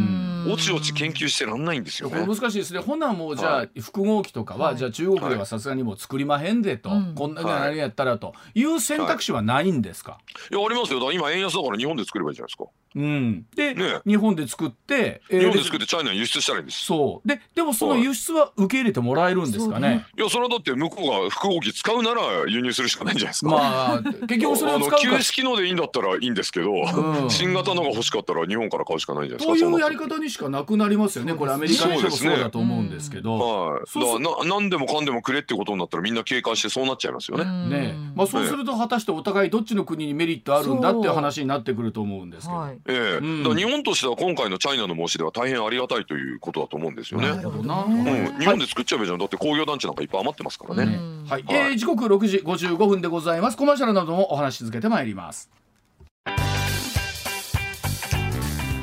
おちおち研究してらんないんですよね。
難しいですね。ほなもうじゃあ、はい、複合機とかは、はい、じゃあ中国ではさすがにもう作りまへんでと、はい、こんなに何やったらという選択肢はないんですか、
いや、ありますよ。だ今円安だから日本で作ればいいじゃないですか。
うん、で、ね、日本で作って、
えー、日本で作ってチャイナに輸出したらいいんです。
そう。ででもその輸出は受け入れてもらえるんですかね、はい、
いやそれはだって向こうが複合機使うなら輸入するしかないんじゃないですか。
まあ結局それを使うか
旧式のでいいんだったらいいんですけど、うん、新型のが欲しかったら日本から買うしかないんじゃないですか
そういうやり方にしかなくなりますよねこれ。アメリカにしてもそうだと思うんですけど、ね
はい、だからな何でもかんでもくれってことになったらみんな警戒してそうなっちゃいますよね。
ね。まあそうすると果たしてお互いどっちの国にメリットあるんだっていう話になってくると思うんですけど、はい、え
えー、うん日本としては今回のチャイナの申し出は大変ありがたいということだと思うんですよね。なるほどな。うん、日本で作っちゃえばいいじゃん。だって工業団地なんかいっぱい余ってますからね。
はい。えー、時刻6時55分でございます。コマーシャルなどもお話し続けてまいります。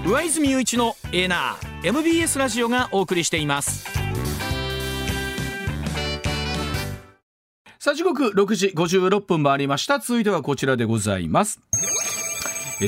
上泉雄一のエーナー MBS ラジオがお送りしています。
さあ時刻6時56分回りました続いてはこちらでございます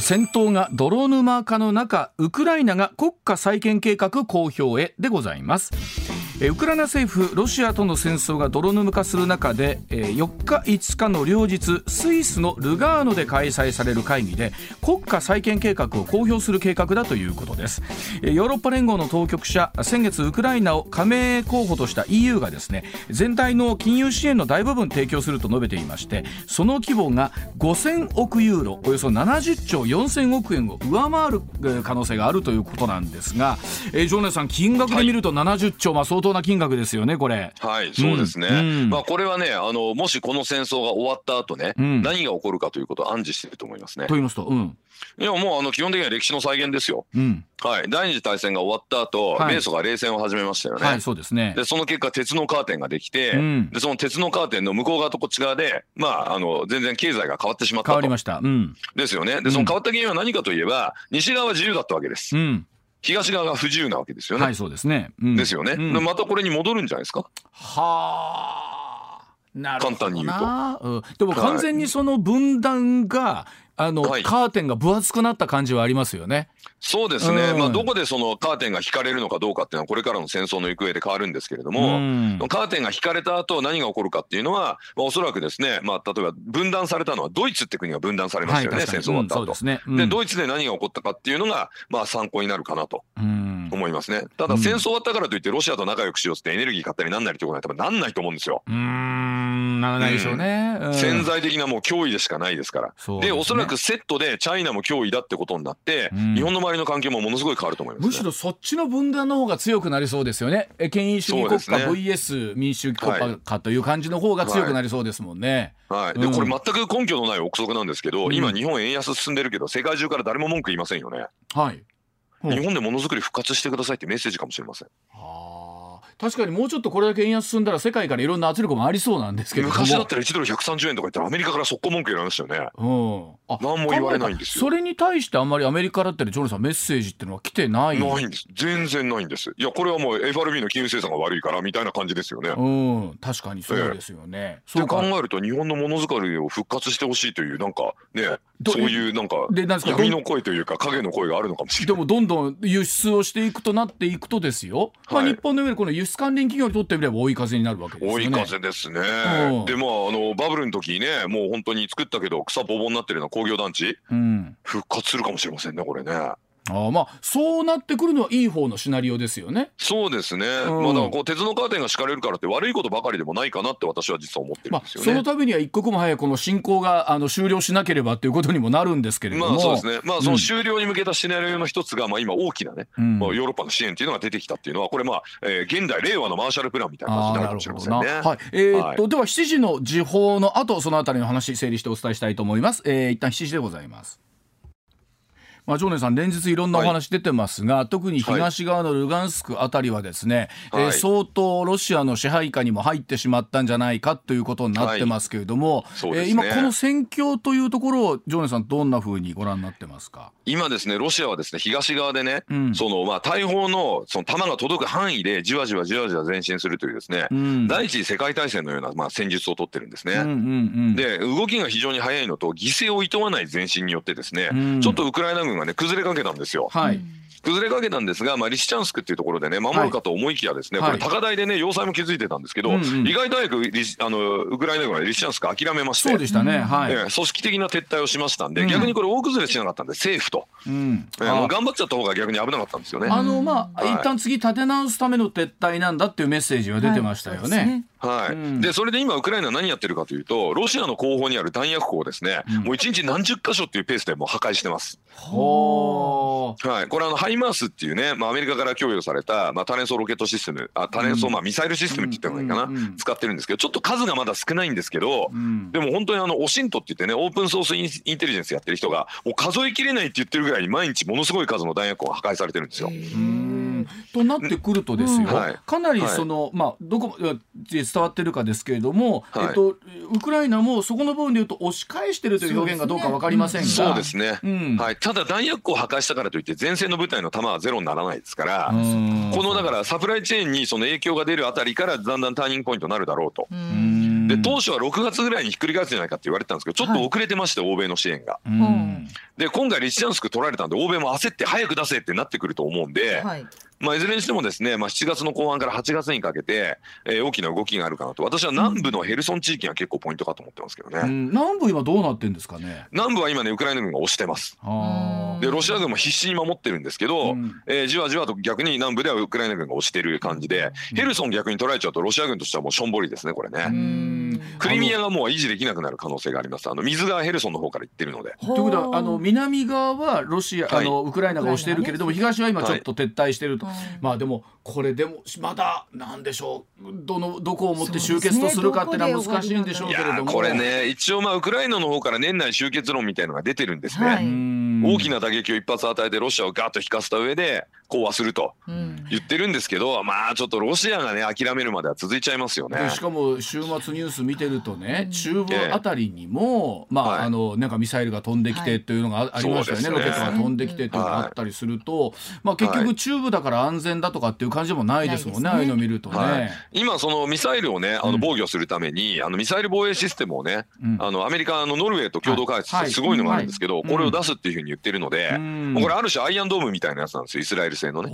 戦闘が泥沼化の中ウクライナが国家再建計画公表へでございます。ウクライナ政府ロシアとの戦争が泥沼化する中で4日5日の両日スイスのルガーノで開催される会議で国家再建計画を公表する計画だということです。ヨーロッパ連合の当局者先月ウクライナを加盟候補とした EU がですね全体の金融支援の大部分提供すると述べていましてその規模が5000億ユーロおよそ70兆4000億円を上回る可能性があるということなんですが、えー、常念さん金額で見ると70兆、まあ相当な金額ですよね、これ。
はい、そうですね。うん、まあ、これはね、あの、もしこの戦争が終わった後ね、うん、何が起こるかということを暗示していると思いますね。
と言いますと、うん。
いやもうあの基本的には歴史の再現ですよ。うん、はい、第二次大戦が終わった後、はい、米ソが冷戦を始めましたよね。
はい、そうですね。
でその結果鉄のカーテンができて、うん、でその鉄のカーテンの向こう側とこっち側で、まああの全然経済が変わってしまったと。
変わりました。うん、
ですよね。でその変わった原因は何かといえば西側は自由だったわけです。うん東側が不自由なわけですよね。
はい、そうですね。
うん、ですよね、うん、またこれに戻るんじゃないですか？
はあ。簡単に言う
と、
うん、でも完全にその分断が、あの、はい、カーテンが分厚くなった感じはありますよね。
そうですね、うん、まあ、どこでそのカーテンが引かれるのかどうかっていうのは、これからの戦争の行方で変わるんですけれども、うん、カーテンが引かれた後何が起こるかっていうのは、まあ、おそらくですね、まあ、例えば分断されたのは、ドイツって国が分断されましたよね、はい、戦争終わった後、うん、でね、でドイツで何が起こったかっていうのが、まあ、参考になるかなと。思いますね。ただ戦争終わったからといってロシアと仲良くしようってエネルギー買ったりなんなりってことは多分なんないと思うんですよ。う。ん
ん。ならないでしょうね、
うん、潜在的なもう脅威でしかないですから。で、ね、おそらくセットでチャイナも脅威だってことになって、うん、日本の周りの環境もものすごい変わると思います、ね、
むしろそっちの分断の方が強くなりそうですよね。権威主義国家 VS 民主主義国家かという感じの方が強くなりそうですもんね。
はい、でこれ全く根拠のない憶測なんですけど、今日本円安進んでるけど世界中から誰も文句言いませんよね。
はい。
日本でものづくり復活してくださいってメッセージかもしれません。
はあ。確かにもうちょっとこれだけ円安進んだら世界からいろんな圧力もありそうなんですけど
昔だったら1ドル130円とか言ったらアメリカから速攻文句言われましたよね。うん、あ何も言われないんですよ。
それに対してあんまりアメリカだったりジョルさんメッセージっていうのは来てない？
ないんです全然ないんです。いやこれはもう FRB の金融政策が悪いからみたいな感じですよね。
うん確かにそうですよね。
えー、そう考えると日本のものづくりを復活してほしいというなんかねそういうなんか闇の声というか影の声があるのかもしれな
い。でもどんどん輸出をしていくとなっていくとですよ。まあ日本の上でこの輸出関連企業にとってみれば追い風になるわけですよね。
追い風ですね。でもあのバブルの時ねもう本当に作ったけど草ぼぼになってるような工業団地、うん、復活するかもしれませんねこれね。
あまあそうなってくるのはいい方のシナリオですよね。
そうですね。うん、まあだからこう鉄のカーテンが敷かれるからって悪いことばかりでもないかなって私は実は思ってるんですよね。
まあ、そのためには一刻も早いこの侵攻があの終了しなければということにもなるんですけれども。
まあそうですね。まあその終了に向けたシナリオの一つが、まあ今大きなね、うん、まあヨーロッパの支援っていうのが出てきたっていうのはこれまあ、えー、現代令和のマーシャルプランみたいな感じになるかもしれませんね。はい。え
ー、っと、はい、では7時の時報の後そのあたりの話整理してお伝えしたいと思います。えー、一旦7時でございます。まあ、常念さん連日いろんなお話出てますが、はい、特に東側のルガンスクあたりはですね、はい、えー、相当ロシアの支配下にも入ってしまったんじゃないかということになってますけれども、はいね、えー、今この戦況というところを常念さんどんなふうにご覧になってますか？
今ですねロシアはですね東側でね、うん、そのまあ大砲のその弾が届く範囲でじわじわじわじわ前進するというですね、うん、第一次世界大戦のようなまあ戦術を取ってるんですね。うんうんうん、で動きが非常に速いのと犠牲をいとわない前進によってですね、うん、ちょっとウクライナ軍がね崩れかけたんですよ。はい崩れかけたんですが、まあ、リシチャンスクっていうところでね守るかと思いきやですね、はい、これ高台でね要塞も築いてたんですけど、はい、意外と早くあのウクライナ軍はリシチャンスク諦めまして
そうでしたね、はい、
えー、組織的な撤退をしましたんで、うん、逆にこれ大崩れしなかったんでセーフと、うん。えー、もう頑張っちゃった方が逆に危なかったんですよね。
あのまあ、はい、一旦次立て直すための撤退なんだっていうメッセージが出てましたよね。
はい、うん、でそれで今ウクライナは何やってるかというとロシアの後方にある弾薬庫をですね、うん、もう一日何十箇所っていうペースでもう破壊してます。はい、これあのハイマースっていうね、まあ、アメリカから供与された、まあ、多連装ロケットシステムあ多連装、まあ、ミサイルシステムって言った方がいいかな、うん、使ってるんですけどちょっと数がまだ少ないんですけど、でも本当にあのオシントって言ってねオープンソースインテリジェンスやってる人がもう数えきれないって言ってるぐらいに毎日ものすごい数の弾薬庫が破壊されてるんですよ。
となってくるとですよ、はい、かなりその、はい、まあどこまで伝わってるかですけれども、はい、えっとウクライナもそこの部分でいうと押し返してるという表現がどうかわかりませんが、
そうですね、うん、はい。ただ弾薬庫を破壊したからといって前線の部隊の弾はゼロにならないですから、このだからサプライチェーンにその影響が出るあたりからだんだんターニングポイントになるだろうと。で当初は6月ぐらいにひっくり返すんじゃないかって言われてたんですけどちょっと遅れてまして、欧米の支援が。で今回リシチャンスク取られたんで欧米も焦って早く出せってなってくると思うんで、はい、まあ、いずれにしてもですね、まあ、7月の後半から8月にかけて、えー、大きな動きがあるかなと。私は南部のヘルソン地域が結構ポイントかと思ってますけどね、うん、
南部今どうなってんですかね？
南部は今ねウクライナ軍が押してます。でロシア軍も必死に守ってるんですけど、うん、えー、じわじわと逆に南部ではウクライナ軍が押してる感じで、ヘルソン逆に取られちゃうとロシア軍としてはもうしょんぼりですねこれねクリミアがもう維持できなくなる可能性があります。あの水がヘルソンの方から行ってるので。
ということはあの南側はロシア、はい、あのウクライナが押してるけれども東は今ちょっと撤退してると、はい、まあでもこれでもまだなんでしょうどのどこをもって終結とするかっていうのは難しいんでしょうけれども、
これね一応まあウクライナの方から年内終結論みたいのが出てるんですね、はい、大きな打撃を一発与えてロシアをガーッと引かせた上で講和すると言ってるんですけど、うん、まあちょっとロシアがね諦めるまでは続いちゃいますよね。
しかも週末ニュース見てるとね中部あたりにも、えまあ、はい、あのなんかミサイルが飛んできてというのがありましたよね、はい、ロケットが飛んできてというのがあったりすると、はい、まあ結局中部だから安全だとかっていう感じでもないですもんね、ああいうの見るとね、
今そのミサイルをねあの防御するために、うん、あのミサイル防衛システムをね、うん、あのアメリカのノルウェーと共同開発してすごいのがあるんですけど、これを出すっていうふうに言ってるので、これある種アイアンドームみたいなやつなんですよイスラエル製のね。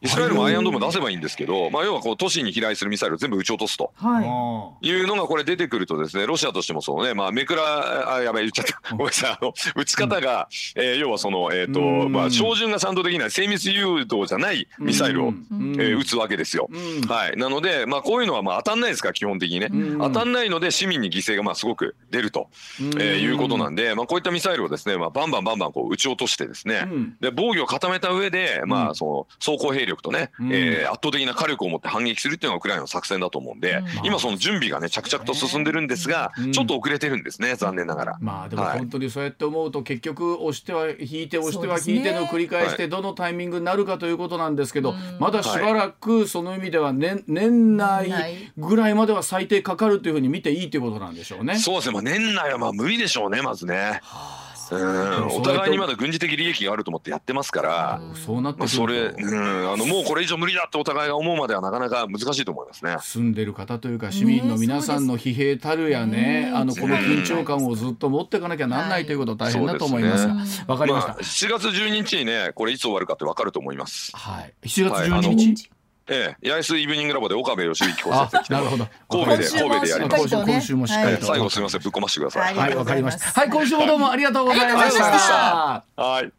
イスラエルもアイアンドーム出せばいいんですけど、まあ、要はこう都市に飛来するミサイルを全部撃ち落とすと、はい、いうのがこれ出てくるとですねロシアとしてもそうね、まあ、めくらあやばい言っちゃった。ごめんなさい。あの撃ち方が、うん、えー、要はその、えーとまあ、照準が賛同できない精密誘導じゃないミサイルを、えー、撃つわけですよ。はい、なので、まあ、こういうのはまあ当たんないですから基本的にね。当たんないので市民に犠牲がまあすごく出ると、えー、いうことなんで、まあ、こういったミサイルをですね、まあ、バンバンバンバンこう撃ち落としてですね、で防御を固めた上で、まあ、その装甲兵力とね、えー、圧倒的な火力を持って反撃するっていうのがウクライナの作戦だと思うんで、今その準備がね着々と進んでるんですが、ちょっと遅れてるんですね残念ながら。
まあでも本当にそうやって思うと、結局押しては引いて押しては引いての繰り返してどのタイミングになるかということなんですけど、まだしばらくその意味では年年内ぐらいまでは最低かかるというふうに見ていいということなんでしょうね。
そうですね、まあ、年内はまあ無理でしょうねまずね。はあうんお互いにまだ軍事的利益があると思ってやってますから、
そうなって
それ、うん、あのもうこれ以上無理だってお互いが思うまではなかなか難しいと思いますね。
住んでる方というか市民の皆さんの疲弊たるやね、あのこの緊張感をずっと持っていかなきゃなんないということ大変だと思いますが、わ、かりました。まあ、
7月12日にねこれいつ終わるかってわかると思います。
はい。7月12日？
ええ、八重洲イブニングラボで岡部義行講師
なるほど。
神戸で神戸でやりま
す。今週もしっかり
最後すみませんぶっ込ましてください。
はい、わかりました。はい、今週もどうもありがとうございました。
はい。